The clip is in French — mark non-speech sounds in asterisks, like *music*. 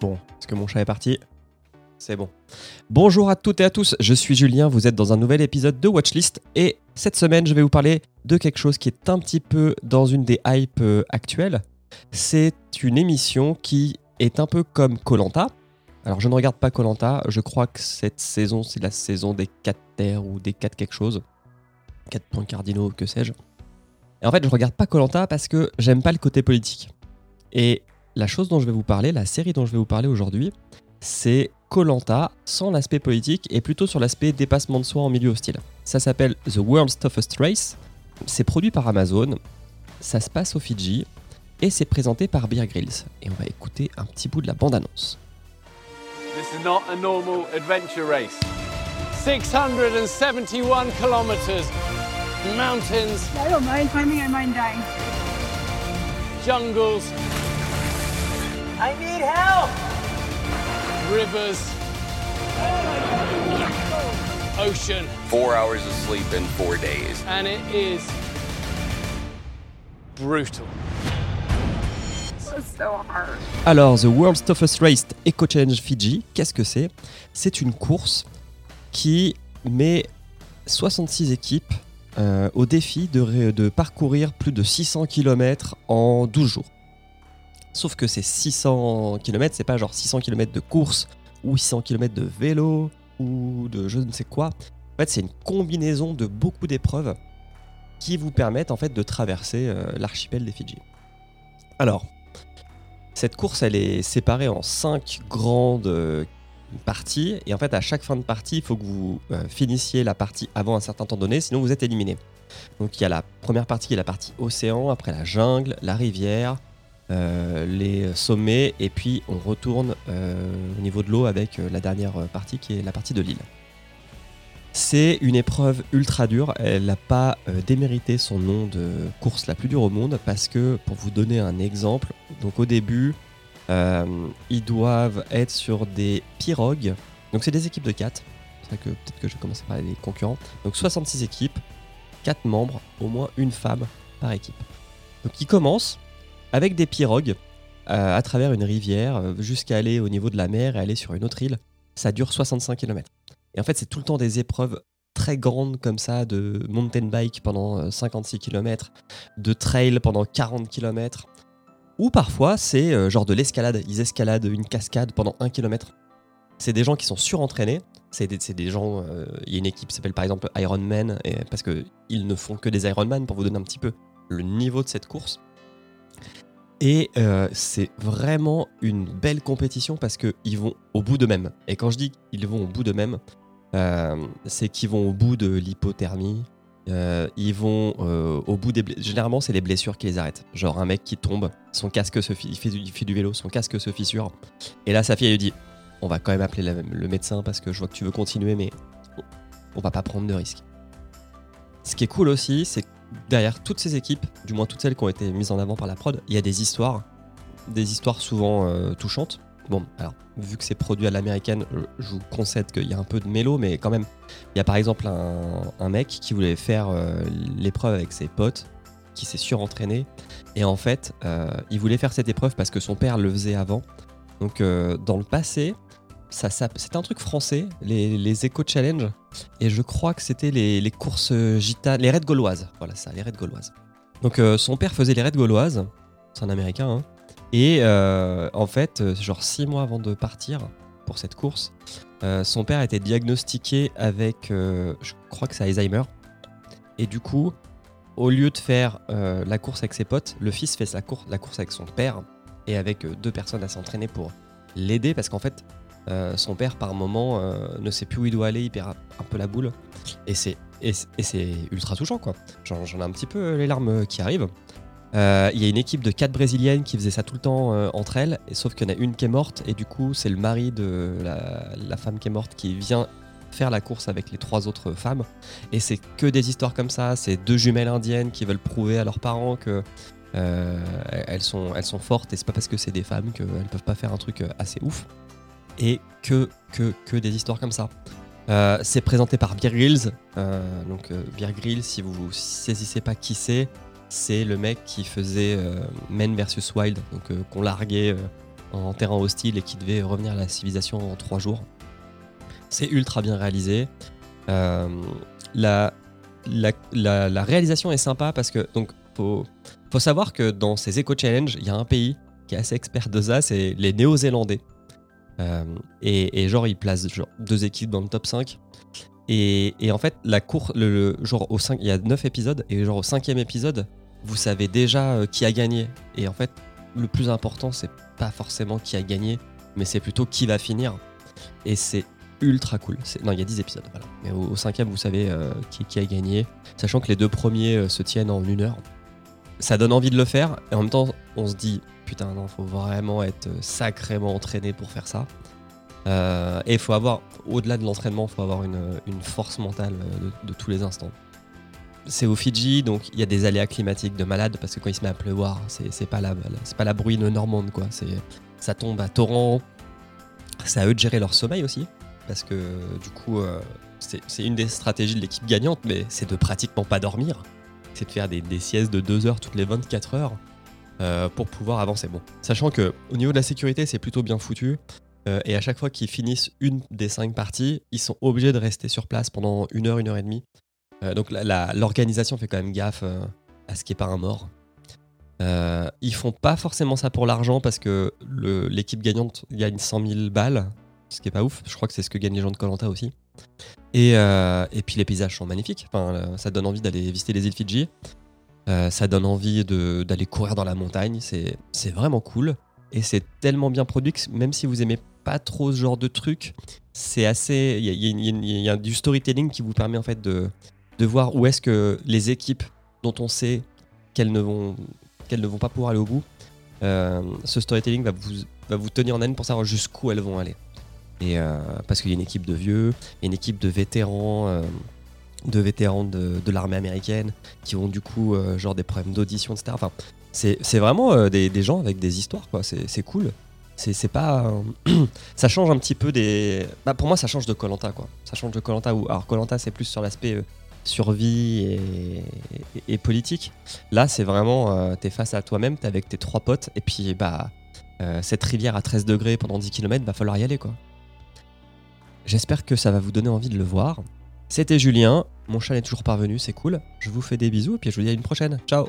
Bon, est-ce que mon chat est parti? C'est bon. Bonjour à toutes et à tous, je suis Julien, vous êtes dans un nouvel épisode de Watchlist et cette semaine je vais vous parler de quelque chose qui est un petit peu dans une des hypes euh, actuelles. C'est une émission qui est un peu comme Colanta. Alors je ne regarde pas Colanta, je crois que cette saison c'est la saison des 4 terres ou des 4 quelque chose. 4 points cardinaux, que sais-je. Et en fait je regarde pas Colanta parce que j'aime pas le côté politique. Et la chose dont je vais vous parler, la série dont je vais vous parler aujourd'hui, c'est Colanta sans l'aspect politique et plutôt sur l'aspect dépassement de soi en milieu hostile. Ça s'appelle The World's Toughest Race. C'est produit par Amazon. Ça se passe au Fidji et c'est présenté par Bear Grylls. Et on va écouter un petit bout de la bande-annonce. This is not a normal adventure race. 671 kilometers, mountains, I don't mind climbing, I mind dying. jungles, I need help! rivers, ocean, four hours of sleep in four days. and it is brutal. It's so hard. Alors, The World's Toughest Race Eco Challenge Fiji, qu'est-ce que c'est? C'est une course qui met 66 équipes euh, au défi de, de parcourir plus de 600 km en 12 jours. Sauf que ces 600 km, c'est pas genre 600 km de course ou 600 km de vélo ou de je ne sais quoi. En fait, c'est une combinaison de beaucoup d'épreuves qui vous permettent en fait de traverser euh, l'archipel des Fidji. Alors, cette course, elle est séparée en cinq grandes euh, parties. Et en fait, à chaque fin de partie, il faut que vous euh, finissiez la partie avant un certain temps donné, sinon vous êtes éliminé. Donc il y a la première partie qui est la partie océan, après la jungle, la rivière, euh, les sommets, et puis on retourne euh, au niveau de l'eau avec euh, la dernière partie qui est la partie de l'île. C'est une épreuve ultra dure. Elle n'a pas démérité son nom de course la plus dure au monde parce que, pour vous donner un exemple, donc au début, ils doivent être sur des pirogues. Donc c'est des équipes de 4. C'est que peut-être que je vais par les concurrents. Donc 66 équipes, 4 membres, au moins une femme par équipe. Donc ils commencent avec des pirogues euh, à travers une rivière euh, jusqu'à aller au niveau de la mer et aller sur une autre île. Ça dure 65 km. Et en fait, c'est tout le temps des épreuves très grandes comme ça, de mountain bike pendant euh, 56 km, de trail pendant 40 km. Ou parfois, c'est euh, genre de l'escalade. Ils escaladent une cascade pendant 1 km. C'est des gens qui sont surentraînés. C'est des, gens. euh, Il y a une équipe qui s'appelle par exemple Ironman, parce qu'ils ne font que des Ironman pour vous donner un petit peu le niveau de cette course. Et euh, c'est vraiment une belle compétition parce qu'ils vont au bout d'eux-mêmes. Et quand je dis qu'ils vont au bout d'eux-mêmes, euh, c'est qu'ils vont au bout de l'hypothermie. euh, ils vont au bout des blessures. Généralement, c'est les blessures qui les arrêtent. Genre un mec qui tombe, son casque se fait, du- vélo, son casque se fissure. Et là, sa fille, lui dit On va quand même appeler le médecin parce que je vois que tu veux continuer, mais on va pas prendre de risques. Ce qui est cool aussi, c'est derrière toutes ces équipes, du moins toutes celles qui ont été mises en avant par la prod, il y a des histoires, des histoires souvent euh, touchantes. Bon, alors, vu que c'est produit à l'américaine, je vous concède qu'il y a un peu de mélo, mais quand même, il y a par exemple un, mec qui voulait faire euh, l'épreuve avec ses potes, qui s'est surentraîné, et en fait, euh, il voulait faire cette épreuve parce que son père le faisait avant. Donc, dans le passé, ça, ça- c'était un truc français, les, les Eco Challenge, et je crois que c'était les, courses gitanes, les raids gauloises. Voilà ça, les raids gauloises. Donc euh, son père faisait les raids gauloises, c'est un américain, hein. et euh, en fait, euh, genre six mois avant de partir pour cette course, euh, son père a été diagnostiqué avec, euh, je crois que c'est Alzheimer, et du coup, au lieu de faire euh, la course avec ses potes, le fils fait la, cour- la course avec son père, et avec euh, deux personnes à s'entraîner pour l'aider, parce qu'en fait, euh, son père, par moment, euh, ne sait plus où il doit aller, il perd un peu la boule. Et c'est, ultra touchant, quoi. J'en, ai un petit peu les larmes qui arrivent. Euh, Il y a une équipe de quatre brésiliennes qui faisait ça tout le temps euh, entre elles, sauf qu'il y en a une qui est morte, et du coup, c'est le mari de la, femme qui est morte qui vient faire la course avec les trois autres femmes. Et c'est que des histoires comme ça. C'est deux jumelles indiennes qui veulent prouver à leurs parents que euh, elles, sont, elles sont fortes, et c'est pas parce que c'est des femmes qu'elles peuvent pas faire un truc euh, assez ouf. Et que, des histoires comme ça. Euh, c'est présenté par Beer Grylls. Euh, donc euh, Beer si vous saisissez pas qui c'est, c'est le mec qui faisait euh, Men vs Wild, donc qu'on larguait en terrain hostile et qui devait revenir à la civilisation en trois jours. C'est ultra bien réalisé. La réalisation est sympa parce que donc faut, faut savoir que dans ces éco challenge, il y a un pays qui est assez expert de ça, c'est les Néo-Zélandais. Euh, et, genre ils placent genre, deux équipes dans le top 5. Et, en fait la course, le, le- genre au 5, il y a 9 épisodes et genre au cinquième épisode, vous savez déjà euh, qui a gagné. Et en fait le plus important c'est pas forcément qui a gagné, mais c'est plutôt qui va finir. Et c'est ultra cool. Non, il y a 10 épisodes, voilà. Mais au, cinquième, vous savez euh, qui, a gagné, sachant que les deux premiers se tiennent en une heure. Ça donne envie de le faire, et en même temps, on se dit, putain, non, faut vraiment être euh, sacrément entraîné pour faire ça. Euh, et il faut avoir, au-delà de l'entraînement, il faut avoir une, une force mentale euh, de, tous les instants. C'est au Fidji, donc il y a des aléas climatiques de malade, parce que quand il se met à pleuvoir, c'est pas la, pas la bruine normande, quoi. Ça tombe à torrent. C'est à eux de gérer leur sommeil aussi, parce que du coup, euh, c'est c'est une des stratégies de l'équipe gagnante, mais c'est de pratiquement pas dormir. C'est de faire des, des siestes de 2 heures toutes les 24 heures euh, pour pouvoir avancer. Bon, sachant que au niveau de la sécurité, c'est plutôt bien foutu. euh, et à chaque fois qu'ils finissent une des cinq parties, ils sont obligés de rester sur place pendant une heure, une heure et demie. Euh, donc l'organisation fait quand même gaffe à ce qu'il n'y ait pas un mort. Ils font pas forcément ça pour l'argent parce que l'équipe gagnante gagne 100 000 balles, ce qui est pas ouf. Je crois que c'est ce que gagnent les gens de Colanta aussi. Et, puis les paysages sont magnifiques. Ça donne envie d'aller visiter les îles Fidji. Euh, ça donne envie d'aller courir dans la montagne. C'est vraiment cool. Et c'est tellement bien produit que même si vous aimez pas trop ce genre de truc, c'est assez. Il y a, du storytelling qui vous permet en fait de, de voir où est-ce que les équipes dont on sait qu'elles ne vont, pas pouvoir aller au bout, euh, ce storytelling va vous, tenir en haleine pour savoir jusqu'où elles vont aller. Et euh, parce qu'il y a une équipe de vieux, une équipe de vétérans, de vétérans de, l'armée américaine qui ont du coup euh, genre des problèmes d'audition, etc. Enfin, c'est vraiment euh, des, des gens avec des histoires, quoi. C'est cool. C'est pas. *clears throat* ça change un petit peu des. Bah, pour moi, ça change de Colanta, quoi. Ça change de Colanta. Alors, Colanta, c'est plus sur l'aspect euh, survie et, et- politique. Là, c'est vraiment. t'es face à toi-même, t'es avec tes trois potes, et puis, bah. cette rivière à 13 degrés pendant 10 km, va falloir y aller, quoi. J'espère que ça va vous donner envie de le voir. C'était Julien, mon chat n'est toujours pas revenu, c'est cool. Je vous fais des bisous et puis je vous dis à une prochaine. Ciao